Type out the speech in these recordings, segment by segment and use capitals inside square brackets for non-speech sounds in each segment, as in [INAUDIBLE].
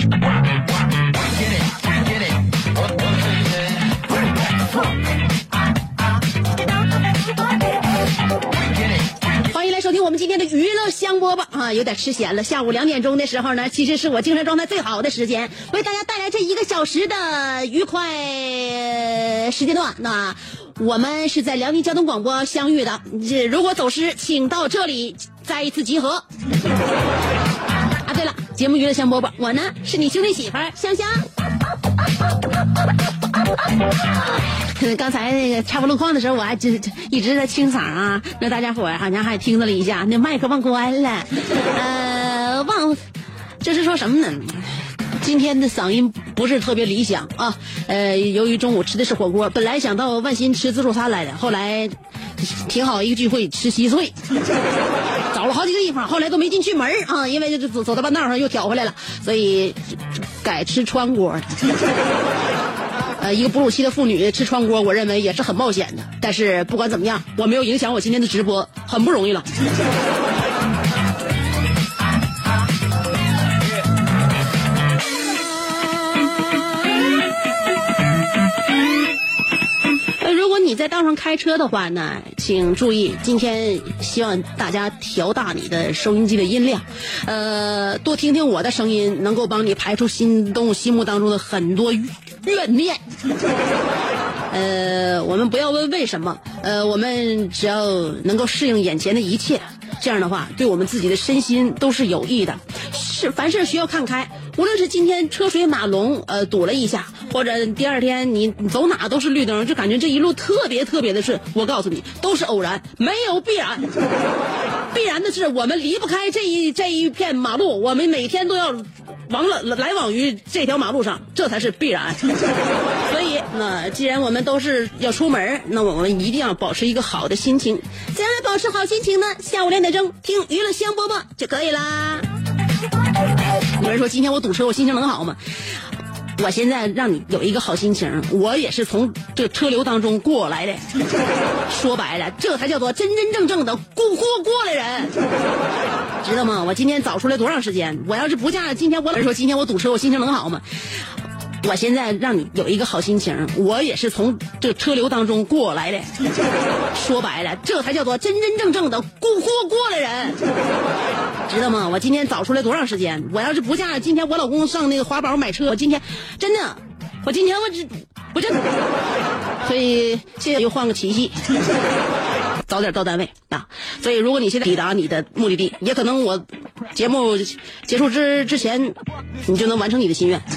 欢迎来收听我们今天的娱乐香饽饽啊，有点吃咸了。下午两点钟的时候呢，其实是我精神状态最好的时间，为大家带来这一个小时的愉快时间段。那我们是在辽宁交通广播相遇的，这如果走失，请到这里再一次集合。节目娱乐香饽饽，我呢是你兄弟媳妇香香。[LAUGHS] 刚才那个插播路况的时候，我还就一直在清嗓啊，那大家伙儿好像还听到了一下，那麦克忘关了，呃，忘，这是说什么呢？今天的嗓音不是特别理想啊，呃，由于中午吃的是火锅，本来想到万新吃自助餐来的，后来挺好一个聚会吃稀碎，找了好几个地方，后来都没进去门啊，因为就走走到半道上又挑回来了，所以改吃川锅。呃，一个哺乳期的妇女吃川锅，我认为也是很冒险的。但是不管怎么样，我没有影响我今天的直播，很不容易了。你在道上开车的话呢，请注意，今天希望大家调大你的收音机的音量，呃，多听听我的声音，能够帮你排除心动心目当中的很多怨念。[LAUGHS] 呃，我们不要问为什么，呃，我们只要能够适应眼前的一切，这样的话，对我们自己的身心都是有益的。是凡事需要看开，无论是今天车水马龙，呃，堵了一下，或者第二天你走哪都是绿灯，就感觉这一路特别特别的顺。我告诉你，都是偶然，没有必然。必然的是，我们离不开这一这一片马路，我们每天都要往来来往于这条马路上，这才是必然。那既然我们都是要出门，那我们一定要保持一个好的心情。怎样来保持好心情呢？下午两点钟听娱乐香饽饽就可以啦。有人说今天我堵车，我心情能好吗？我现在让你有一个好心情，我也是从这车流当中过来的。[LAUGHS] 说白了，这才叫做真真正正的过过过来人，知道吗？我今天早出来多长时间？我要是不驾，今天我有人说今天我堵车，我心情能好吗？我现在让你有一个好心情，我也是从这车流当中过来的。[LAUGHS] 说白了，这才叫做真真正正的过过过来人，知道吗？我今天早出来多长时间？我要是不驾，今天我老公上那个华宝买车，我今天真的，我今天我这我这，所以现在又换个奇迹。早点到单位啊！所以，如果你现在抵达你的目的地，也可能我节目结束之之前，你就能完成你的心愿。[LAUGHS] [LAUGHS]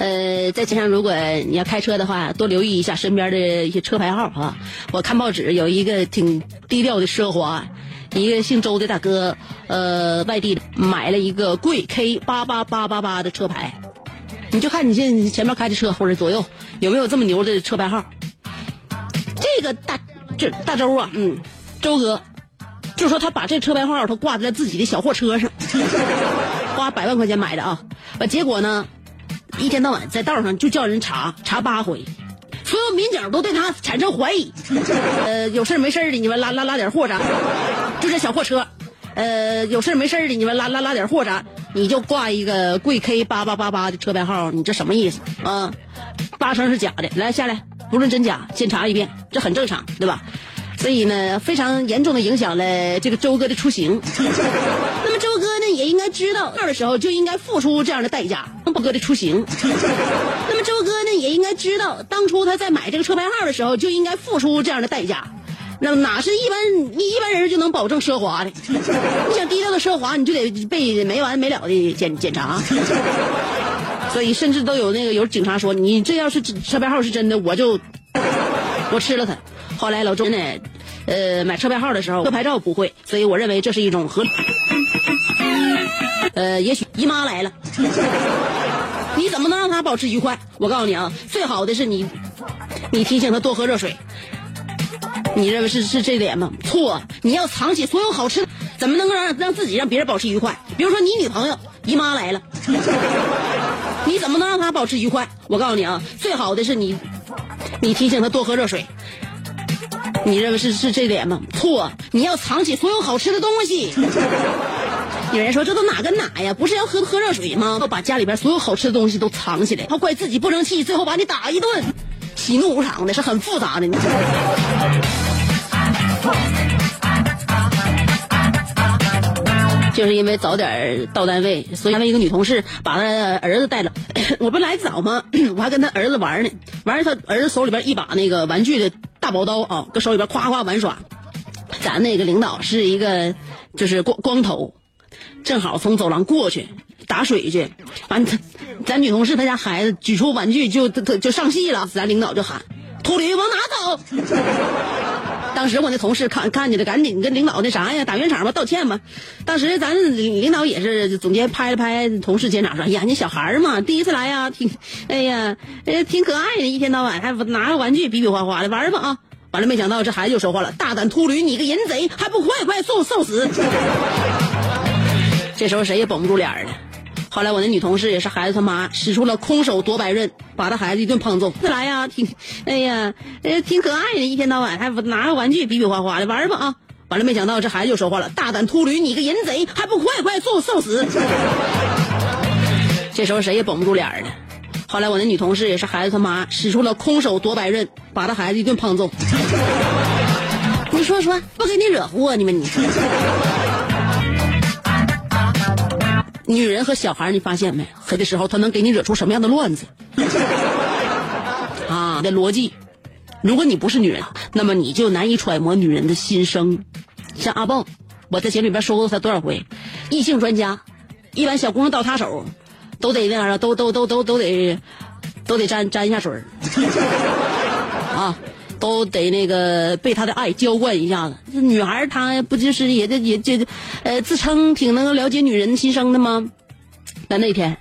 呃，在街上如果你要开车的话，多留意一下身边的一些车牌号啊。我看报纸有一个挺低调的奢华，一个姓周的大哥，呃，外地的买了一个贵 K 八八八八八的车牌，你就看你这你前面开的车或者左右有没有这么牛的车牌号。这个大这大周啊，嗯，周哥，就说他把这车牌号他挂在自己的小货车上，[LAUGHS] 花百万块钱买的啊，结果呢？一天到晚在道上就叫人查查八回，所有民警都对他产生怀疑。呃，有事没事的，你们拉拉拉点货啥？就这小货车。呃，有事没事的，你们拉拉拉点货啥？你就挂一个贵 K 八八八八的车牌号，你这什么意思啊？八成是假的。来下来，不论真假，先查一遍，这很正常，对吧？所以呢，非常严重的影响了这个周哥的出行。[LAUGHS] 那么周哥呢，也应该知道那的时候就应该付出这样的代价，周哥的出行。[LAUGHS] 那么周哥呢，也应该知道当初他在买这个车牌号的时候就应该付出这样的代价。那哪是一般一一般人就能保证奢华的？你想低调的奢华，你就得被没完没了的检检查。所以甚至都有那个有警察说，你这要是车牌号是真的，我就我吃了他。后来老周呢，呃，买车牌号的时候，车牌照不会，所以我认为这是一种合理。呃，也许姨妈来了，你怎么能让她保持愉快？我告诉你啊，最好的是你，你提醒她多喝热水。你认为是是这点吗？错，你要藏起所有好吃的，怎么能够让让自己让别人保持愉快？比如说你女朋友姨妈来了，[LAUGHS] 你怎么能让她保持愉快？我告诉你啊，最好的是你，你提醒她多喝热水。你认为是是这点吗？错，你要藏起所有好吃的东西。有人说这都哪跟哪呀？不是要喝喝热水吗？要把家里边所有好吃的东西都藏起来，他怪自己不争气，最后把你打一顿，喜怒无常的，是很复杂的。就是因为早点到单位，所以单位一个女同事把她儿子带了。[COUGHS] 我不来早吗？[COUGHS] 我还跟他儿子玩呢，玩他儿子手里边一把那个玩具的大宝刀啊，搁手里边夸夸玩耍。咱那个领导是一个就是光光头，正好从走廊过去打水去，完他咱女同事她家孩子举出玩具就就就上戏了，咱领导就喊：“秃驴往哪走？” [LAUGHS] 当时我那同事看看见了，赶紧跟领导那啥呀，打圆场吧，道歉吧。当时咱领导也是总监拍了拍同事肩膀说：“哎呀，你小孩嘛，第一次来呀，挺，哎呀，哎，挺可爱的，一天到晚还拿个玩具比比划划的玩吧啊。”完了，没想到这孩子就说话了：“大胆秃驴，你个淫贼，还不快快送送死！” [LAUGHS] 这时候谁也绷不住脸了。后来我那女同事也是孩子他妈，使出了空手夺白刃，把他孩子一顿胖揍。再来呀，挺，哎呀，哎，挺可爱的，一天到晚还拿个玩具比比划划的玩吧啊！完了，没想到这孩子就说话了：“大胆秃驴，你个淫贼，还不快快送送死！”这时候谁也绷不住脸了。后来我那女同事也是孩子他妈，使出了空手夺白刃，把他孩子一顿胖揍。你说说，不给你惹祸你们你？女人和小孩，你发现没？黑的时候，他能给你惹出什么样的乱子？[LAUGHS] 啊，的逻辑。如果你不是女人，那么你就难以揣摩女人的心声。像阿蹦，我在节目里边说过他多少回，异性专家，一般小姑娘到他手，都得那啥，都都都都都得，都得沾沾一下水 [LAUGHS] 啊，都得那个被他的爱浇灌一下子。女孩她不就是也这也这，呃，自称挺能够了解女人心声的吗？但那天，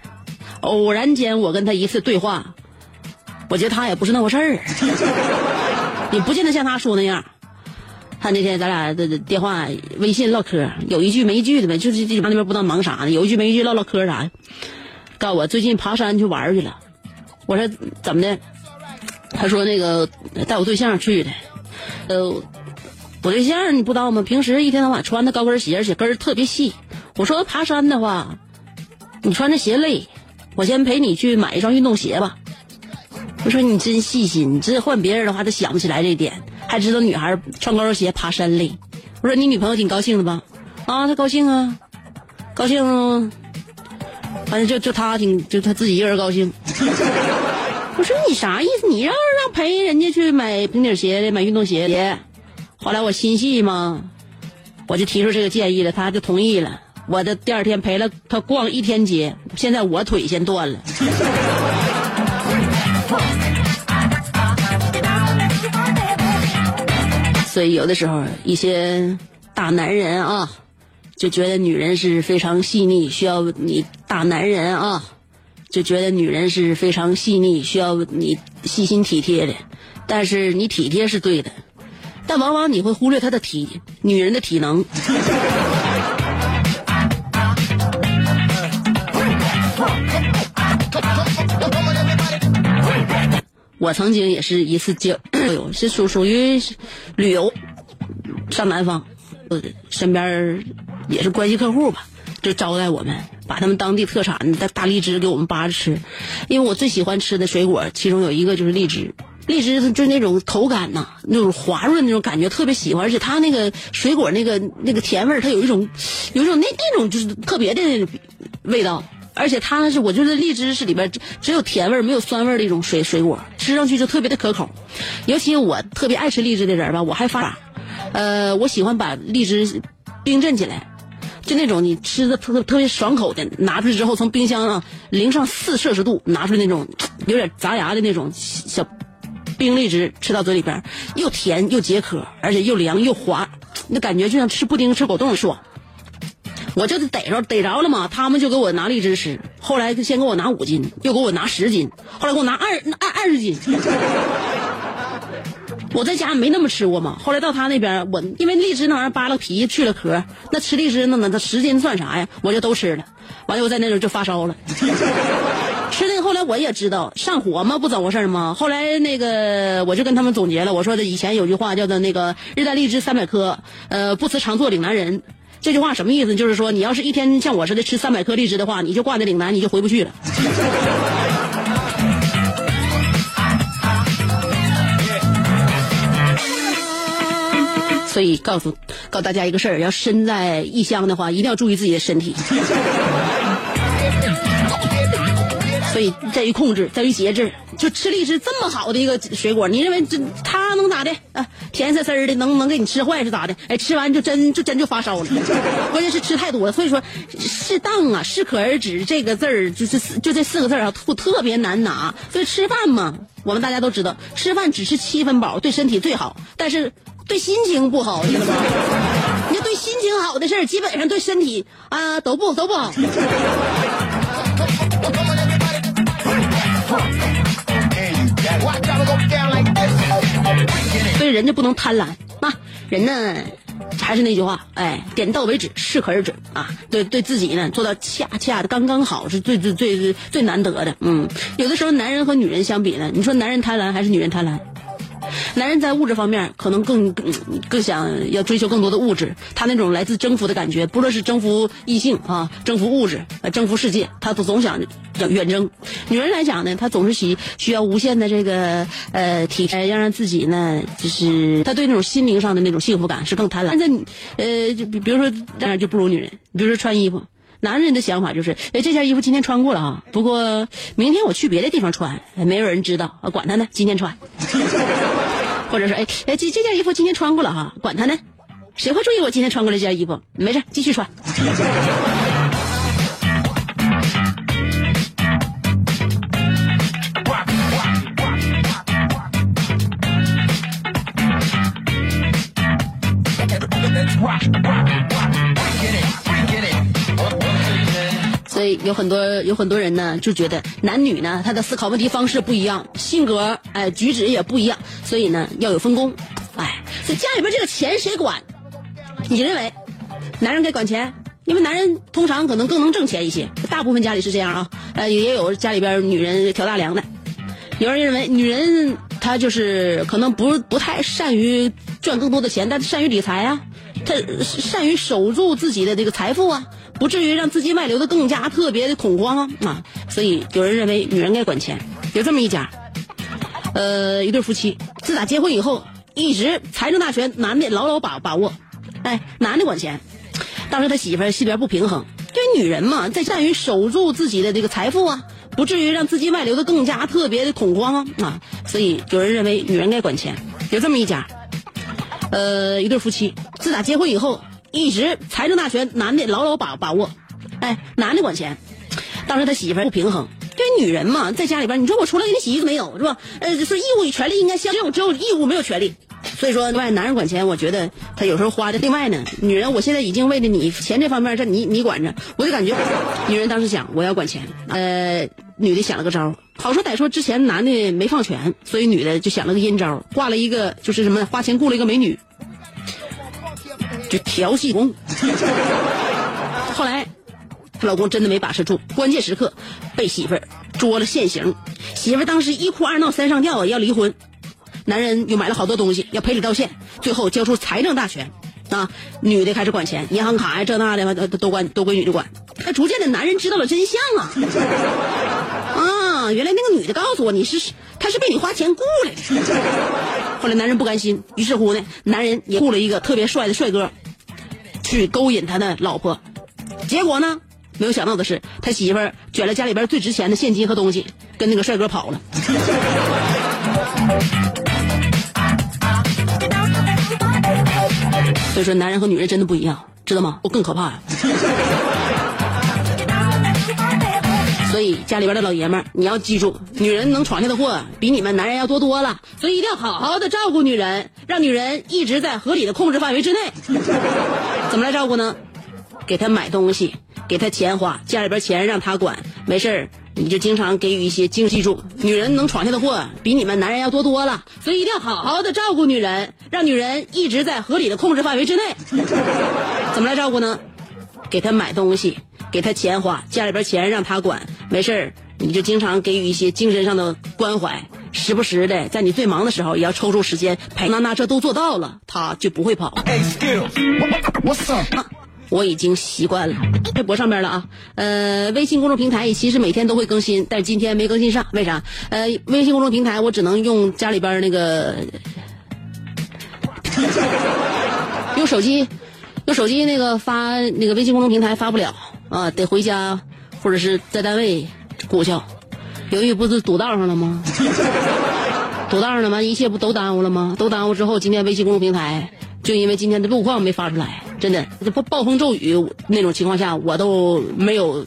偶然间我跟他一次对话，我觉得他也不是那回事儿，[LAUGHS] 也不见得像他说那样。他那天咱俩的电话、微信唠嗑，有一句没一句的呗，就是这那边不知道忙啥呢，有一句没一句唠唠嗑啥的。告诉我最近爬山去玩去了，我说怎么的？他说那个带我对象去的，呃，我对象你不知道吗？平时一天到晚穿的高跟鞋，而且跟儿特别细。我说爬山的话，你穿着鞋累，我先陪你去买一双运动鞋吧。我说你真细心，你这换别人的话，他想不起来这点，还知道女孩穿高跟鞋爬山累。我说你女朋友挺高兴的吧？啊，她高兴啊，高兴。反正就就她挺，就她自己一个人高兴。我说你啥意思？你让让陪人家去买平底鞋的，买运动鞋的。后来我心细嘛，我就提出这个建议了，他就同意了。我的第二天陪了他逛一天街，现在我腿先断了。所以有的时候一些大男人啊，就觉得女人是非常细腻，需要你大男人啊。就觉得女人是非常细腻，需要你细心体贴的，但是你体贴是对的，但往往你会忽略她的体女人的体能。我曾经也是一次交友，是属属于旅游，上南方，身边也是关系客户吧，就招待我们，把他们当地特产的大荔枝给我们扒着吃，因为我最喜欢吃的水果，其中有一个就是荔枝。荔枝就是那种口感呐，那种滑润那种感觉特别喜欢，而且它那个水果那个那个甜味儿，它有一种有一种那那种就是特别的味道，而且它是我觉得荔枝是里边只只有甜味儿没有酸味儿的一种水水果，吃上去就特别的可口。尤其我特别爱吃荔枝的人吧，我还发，呃，我喜欢把荔枝冰镇起来。就那种你吃的特特别爽口的，拿出来之后从冰箱啊零上四摄氏度拿出来那种有点砸牙的那种小冰荔枝，吃到嘴里边又甜又解渴，而且又凉又滑，那感觉就像吃布丁吃果冻爽。我就逮着逮着了嘛，他们就给我拿荔枝吃，后来先给我拿五斤，又给我拿十斤，后来给我拿二二二十斤。我在家没那么吃过嘛，后来到他那边，我因为荔枝那玩意扒了皮去了壳，那吃荔枝那那那十斤算啥呀？我就都吃了，完了我在那时候就发烧了。[LAUGHS] 吃那个后来我也知道上火嘛，不怎么回事吗？后来那个我就跟他们总结了，我说的以前有句话叫做那个日啖荔枝三百颗，呃，不辞常作岭南人。这句话什么意思？就是说你要是一天像我似的吃三百颗荔枝的话，你就挂在岭南，你就回不去了。所以告诉告诉大家一个事儿，要身在异乡的话，一定要注意自己的身体。[LAUGHS] 所以在于控制，在于节制。就吃荔枝这么好的一个水果，你认为这它能咋的啊？甜丝丝的，能能给你吃坏是咋的？哎，吃完就真就真就发烧了。[LAUGHS] 关键是吃太多了，所以说适当啊，适可而止这个字儿就是就这四个字啊，特特别难拿。所以吃饭嘛，我们大家都知道，吃饭只吃七分饱对身体最好，但是对心情不好，你知道吗？你对心情好的事儿，基本上对身体啊都不都不好。所以人家不能贪婪啊，人呢还是那句话，哎，点到为止，适可而止啊。对，对自己呢做到恰恰的刚刚好，是最最最最难得的。嗯，有的时候男人和女人相比呢，你说男人贪婪还是女人贪婪？男人在物质方面可能更更想要追求更多的物质，他那种来自征服的感觉，不论是征服异性啊，征服物质，呃，征服世界，他都总想远远征。女人来讲呢，她总是需需要无限的这个呃体贴，要让自己呢，就是她对那种心灵上的那种幸福感是更贪婪。那呃，就比比如说这样就不如女人，比如说穿衣服，男人的想法就是，哎，这件衣服今天穿过了啊，不过明天我去别的地方穿，没有人知道，管他呢，今天穿。[LAUGHS] 或者说，哎哎，这这件衣服今天穿过了哈，管他呢，谁会注意我今天穿过了这件衣服？没事，继续穿。有很多有很多人呢，就觉得男女呢，他的思考问题方式不一样，性格哎举止也不一样，所以呢要有分工。哎，这家里边这个钱谁管？你认为男人该管钱？因为男人通常可能更能挣钱一些，大部分家里是这样啊。呃，也有家里边女人挑大梁的。有人认为女人她就是可能不不太善于赚更多的钱，但善于理财啊，她善于守住自己的这个财富啊。不至于让资金外流的更加特别的恐慌啊啊！所以有人认为女人该管钱。有这么一家，呃，一对夫妻自打结婚以后，一直财政大权男的牢牢把把握，哎，男的管钱。当时他媳妇儿心里边不平衡，因为女人嘛，在善于守住自己的这个财富啊，不至于让资金外流的更加特别的恐慌啊啊！所以有人认为女人该管钱。有这么一家，呃，一对夫妻自打结婚以后。一直财政大权男的牢牢把把握，哎，男的管钱。当时他媳妇儿不平衡，因为女人嘛，在家里边，你说我除了给你洗衣服没有是吧？呃，说义务与权利应该相只有，只有义务没有权利。所以说，外男人管钱，我觉得他有时候花的。另外呢，女人，我现在已经为了你钱这方面，这你你管着，我就感觉，女人当时想我要管钱，呃，女的想了个招好说歹说，之前男的没放权，所以女的就想了个阴招，挂了一个就是什么，花钱雇了一个美女。就调戏公，[LAUGHS] 后来她老公真的没把持住，关键时刻被媳妇儿捉了现行，媳妇当时一哭二闹三上吊啊，要离婚。男人又买了好多东西，要赔礼道歉，最后交出财政大权。啊，女的开始管钱，银行卡呀这那的都都管都归女的管。那逐渐的，男人知道了真相啊！[LAUGHS] 啊，原来那个女的告诉我，你是她是被你花钱雇来的。[LAUGHS] 后来男人不甘心，于是乎呢，男人也雇了一个特别帅的帅哥，去勾引他的老婆。结果呢，没有想到的是，他媳妇儿卷了家里边最值钱的现金和东西，跟那个帅哥跑了。[LAUGHS] 所以说，男人和女人真的不一样，知道吗？我更可怕呀。所以家里边的老爷们儿，你要记住，女人能闯下的祸比你们男人要多多了。所以一定要好好的照顾女人，让女人一直在合理的控制范围之内。[LAUGHS] 怎么来照顾呢？给她买东西，给她钱花，家里边钱让她管，没事儿你就经常给予一些经济住。女人能闯下的祸比你们男人要多多了。所以一定要好好的照顾女人，让女人一直在合理的控制范围之内。[LAUGHS] 怎么来照顾呢？给他买东西，给他钱花，家里边钱让他管，没事儿你就经常给予一些精神上的关怀，时不时的在你最忙的时候也要抽出时间陪。那那这都做到了，他就不会跑。我已经习惯了。微博上边了啊，呃，微信公众平台其实每天都会更新，但是今天没更新上，为啥？呃，微信公众平台我只能用家里边那个，[LAUGHS] 用手机，用手机那个发那个微信公众平台发不了啊，得回家或者是在单位鼓捣。由于不是堵道上了吗？堵道上了吗？一切不都耽误了吗？都耽误之后，今天微信公众平台就因为今天的路况没发出来，真的，这暴暴风骤雨那种情况下，我都没有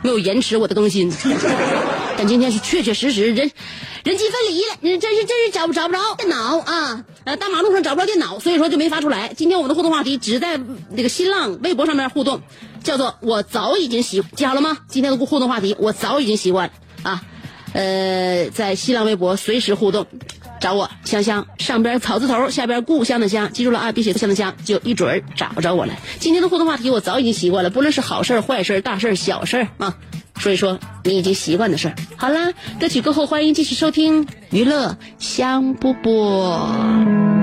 没有延迟我的更新。[LAUGHS] 但今天是确确实实人人机分离了，你真是真是找不找不着电脑啊！呃，大马路上找不着电脑，所以说就没发出来。今天我们的互动话题只在那个新浪微博上面互动，叫做我早已经习记好了吗？今天的互动话题我早已经习惯啊。呃，在新浪微博随时互动，找我香香，上边草字头，下边故乡的乡，记住了啊，别写香的香，就一准儿找着我了。今天的互动话题我早已经习惯了，不论是好事、坏事、大事、小事儿啊，所以说你已经习惯的事儿。好啦，歌曲过后，欢迎继续收听娱乐香饽饽。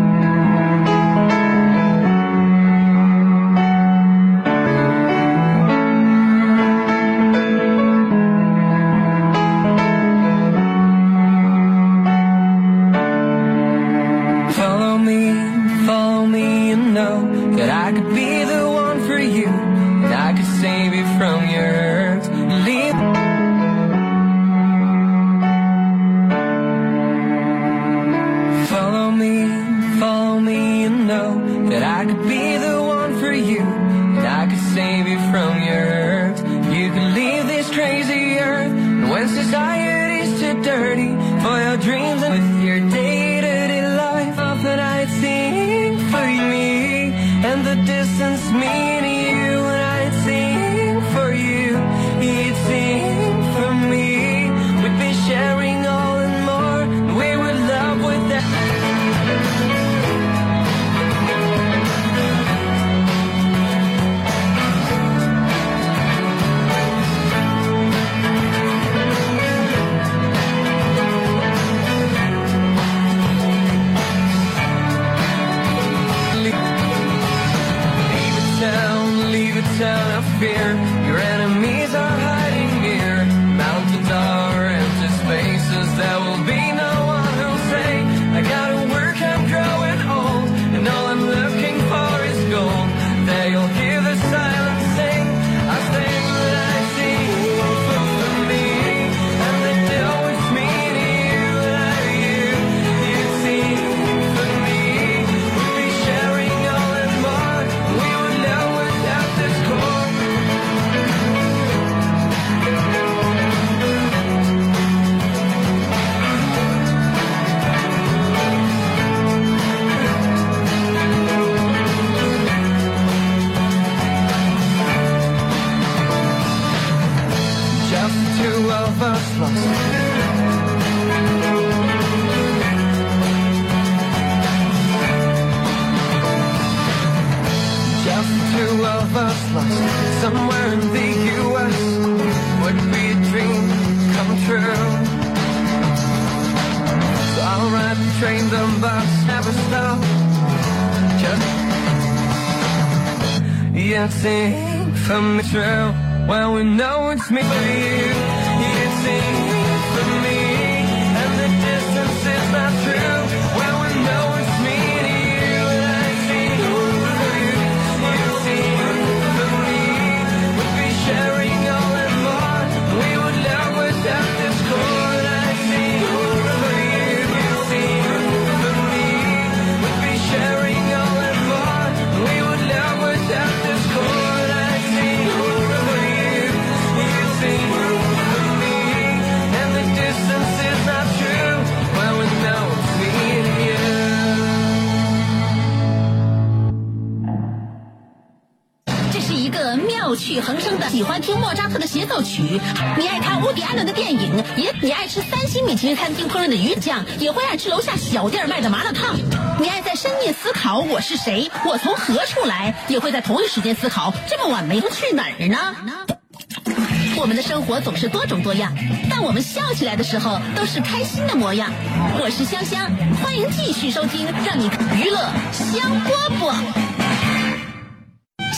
三星米其林餐厅烹饪的鱼酱，也会爱吃楼下小店卖的麻辣烫。你爱在深夜思考我是谁，我从何处来，也会在同一时间思考这么晚没去哪儿呢？我们的生活总是多种多样，但我们笑起来的时候都是开心的模样。我是香香，欢迎继续收听，让你娱乐香饽饽。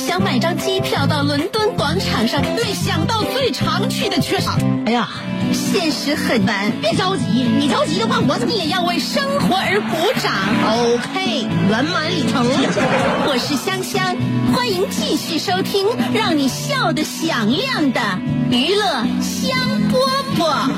想买张机票到伦敦广场上，没想到最常去的却是……哎呀，现实很难，别着急，你着急的话，我怎么你也要为生活而鼓掌。？OK，圆满礼成。我是香香，欢迎继续收听让你笑得响亮的娱乐香饽饽。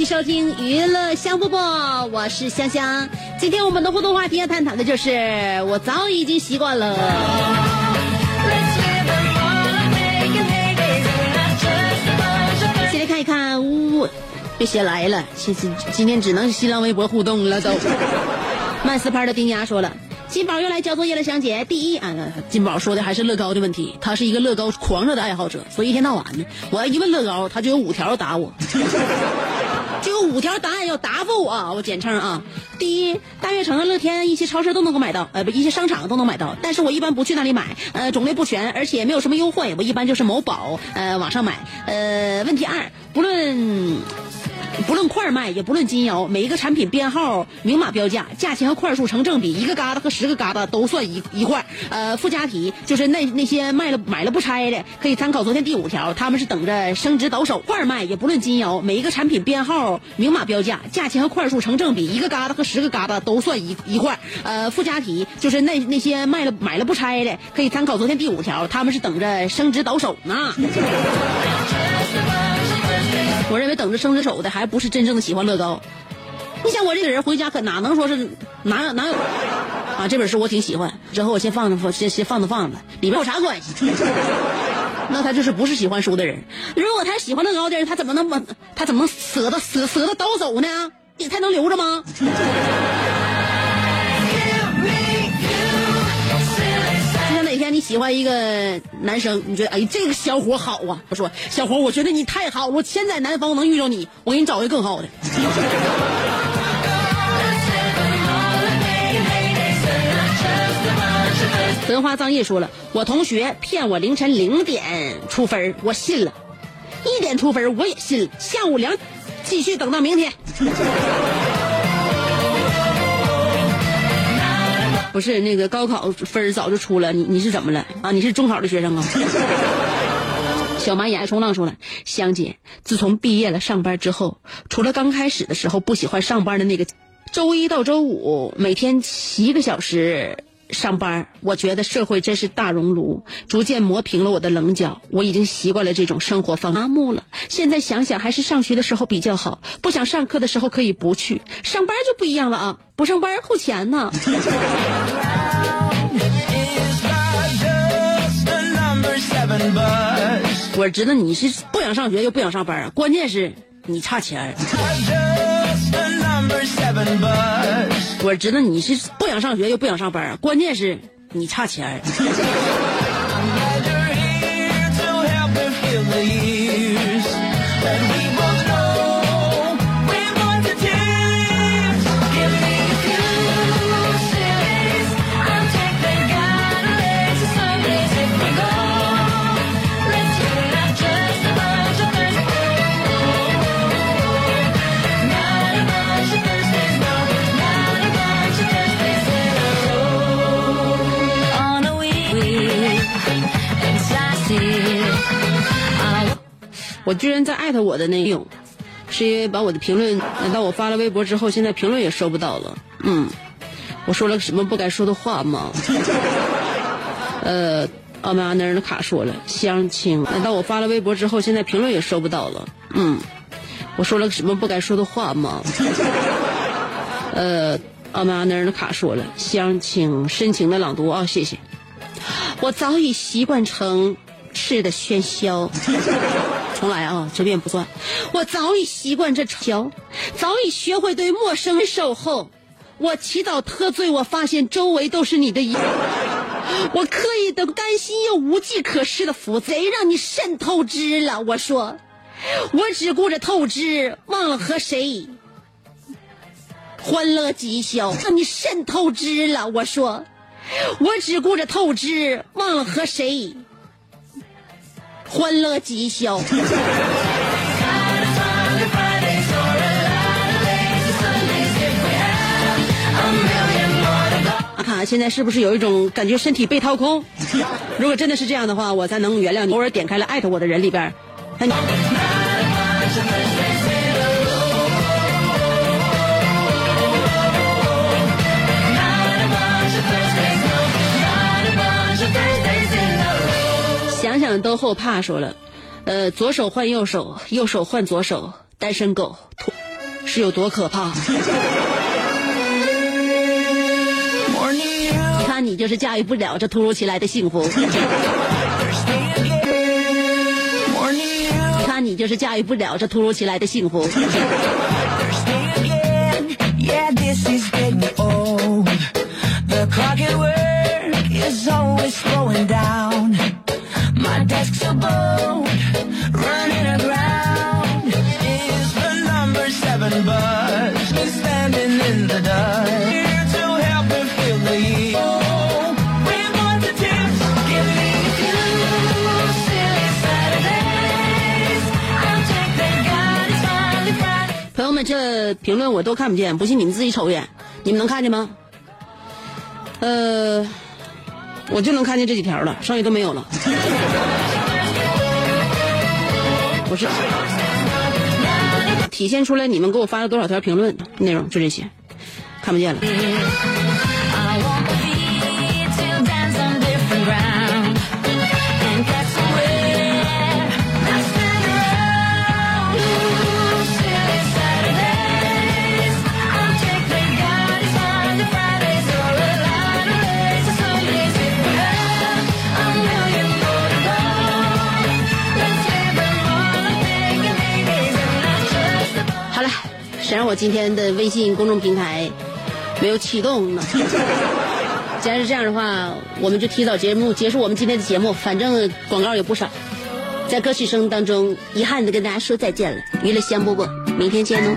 续收听娱乐香饽饽，我是香香。今天我们的互动话题要探讨的就是，我早已经习惯了。先来看一看，呜、别写来了，今今今天只能新浪微博互动了都。[LAUGHS] 慢四拍的丁丫说了，金宝又来交作业了，香姐。第一啊，金宝说的还是乐高的问题，他是一个乐高狂热的爱好者，所以一天到晚呢，我要一问乐高，他就有五条打我。[LAUGHS] 五条答案要答复我啊！我简称啊。第一，大悦城、乐天一些超市都能够买到，呃，不，一些商场都能买到，但是我一般不去那里买，呃，种类不全，而且没有什么优惠，我一般就是某宝，呃，网上买。呃，问题二，不论。不论块卖，也不论斤腰，每一个产品编号明码标价，价钱和块数成正比，一个疙瘩和十个疙瘩都算一一块。呃，附加题就是那那些卖了买了不拆的，可以参考昨天第五条，他们是等着升值倒手。块卖也不论斤腰，每一个产品编号明码标价，价钱和块数成正比，一个疙瘩和十个疙瘩都算一一块。呃，附加题就是那那些卖了买了不拆的，可以参考昨天第五条，他们是等着升值倒手呢。[LAUGHS] 我认为等着升职手的还不是真正的喜欢乐高。你想我这个人回家可哪能说是哪哪有啊？这本书我挺喜欢，之后我先放着放，先先放着放着，里边有啥关系？[LAUGHS] 那他就是不是喜欢书的人。如果他喜欢乐高的人，他怎么能把他怎么能舍得舍舍得倒手呢？你他能留着吗？你喜欢一个男生，你觉得哎这个小伙好啊，我说小伙，我觉得你太好，我千载难逢能遇到你，我给你找一个更好的。[LAUGHS] 文化藏叶说了，我同学骗我凌晨零点出分儿我信了；一点出分儿我也信了。下午两，继续等到明天。不是那个高考分早就出了，你你是怎么了啊？你是中考的学生啊？[LAUGHS] 小蚂蚁爱冲浪说了，香姐，自从毕业了上班之后，除了刚开始的时候不喜欢上班的那个周一到周五每天七个小时上班，我觉得社会真是大熔炉，逐渐磨平了我的棱角。我已经习惯了这种生活方式麻木了。现在想想，还是上学的时候比较好。不想上课的时候可以不去，上班就不一样了啊！不上班扣钱呢。[LAUGHS] 我知道你是不想上学又不想上班啊，关键是你差钱我知道你是不想上学又不想上班啊，关键是你差钱我居然在艾特我的那用，是因为把我的评论，难道我发了微博之后，现在评论也收不到了？嗯，我说了什么不该说的话吗？[LAUGHS] 呃，奥马那人的卡说了相亲，难道我发了微博之后，现在评论也收不到了？嗯，我说了什么不该说的话吗？[LAUGHS] 呃，奥马那人的卡说了相亲，深情的朗读啊、谢谢。我早已习惯成吃的喧嚣。重来啊，这遍不算。我早已习惯这条，早已学会对陌生人守候。我祈祷喝醉，我发现周围都是你的影。[LAUGHS] 我刻意的甘心又无计可施的服，贼让你肾透支了。我说，我只顾着透支，忘了和谁欢乐极宵，让你肾透支了。我说，我只顾着透支，忘了和谁欢乐吉宵。阿卡现在是不是有一种感觉身体被掏空？如果真的是这样的话，我才能原谅你。偶尔点开了艾特我的人里边儿，想想都后怕。说了，呃，左手换右手，右手换左手，单身狗是有多可怕？你看你就是驾驭不了这突如其来的幸福。你看你就是驾驭不了这突如其来的幸福。Yeah, this is getting old. The clock at work is always slowing down. 朋友们，这评论我都看不见，不信你们自己瞅一眼，你们能看见吗？呃。我就能看见这几条了，剩下都没有了。不是，体现出来你们给我发了多少条评论内容，就这些，看不见了。谁让我今天的微信公众平台没有启动呢？[LAUGHS] 既然是这样的话，我们就提早节目结束我们今天的节目，反正广告也不少。在歌曲声当中，遗憾的跟大家说再见了。娱乐香饽饽，明天见哦。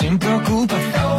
Sin preocupación.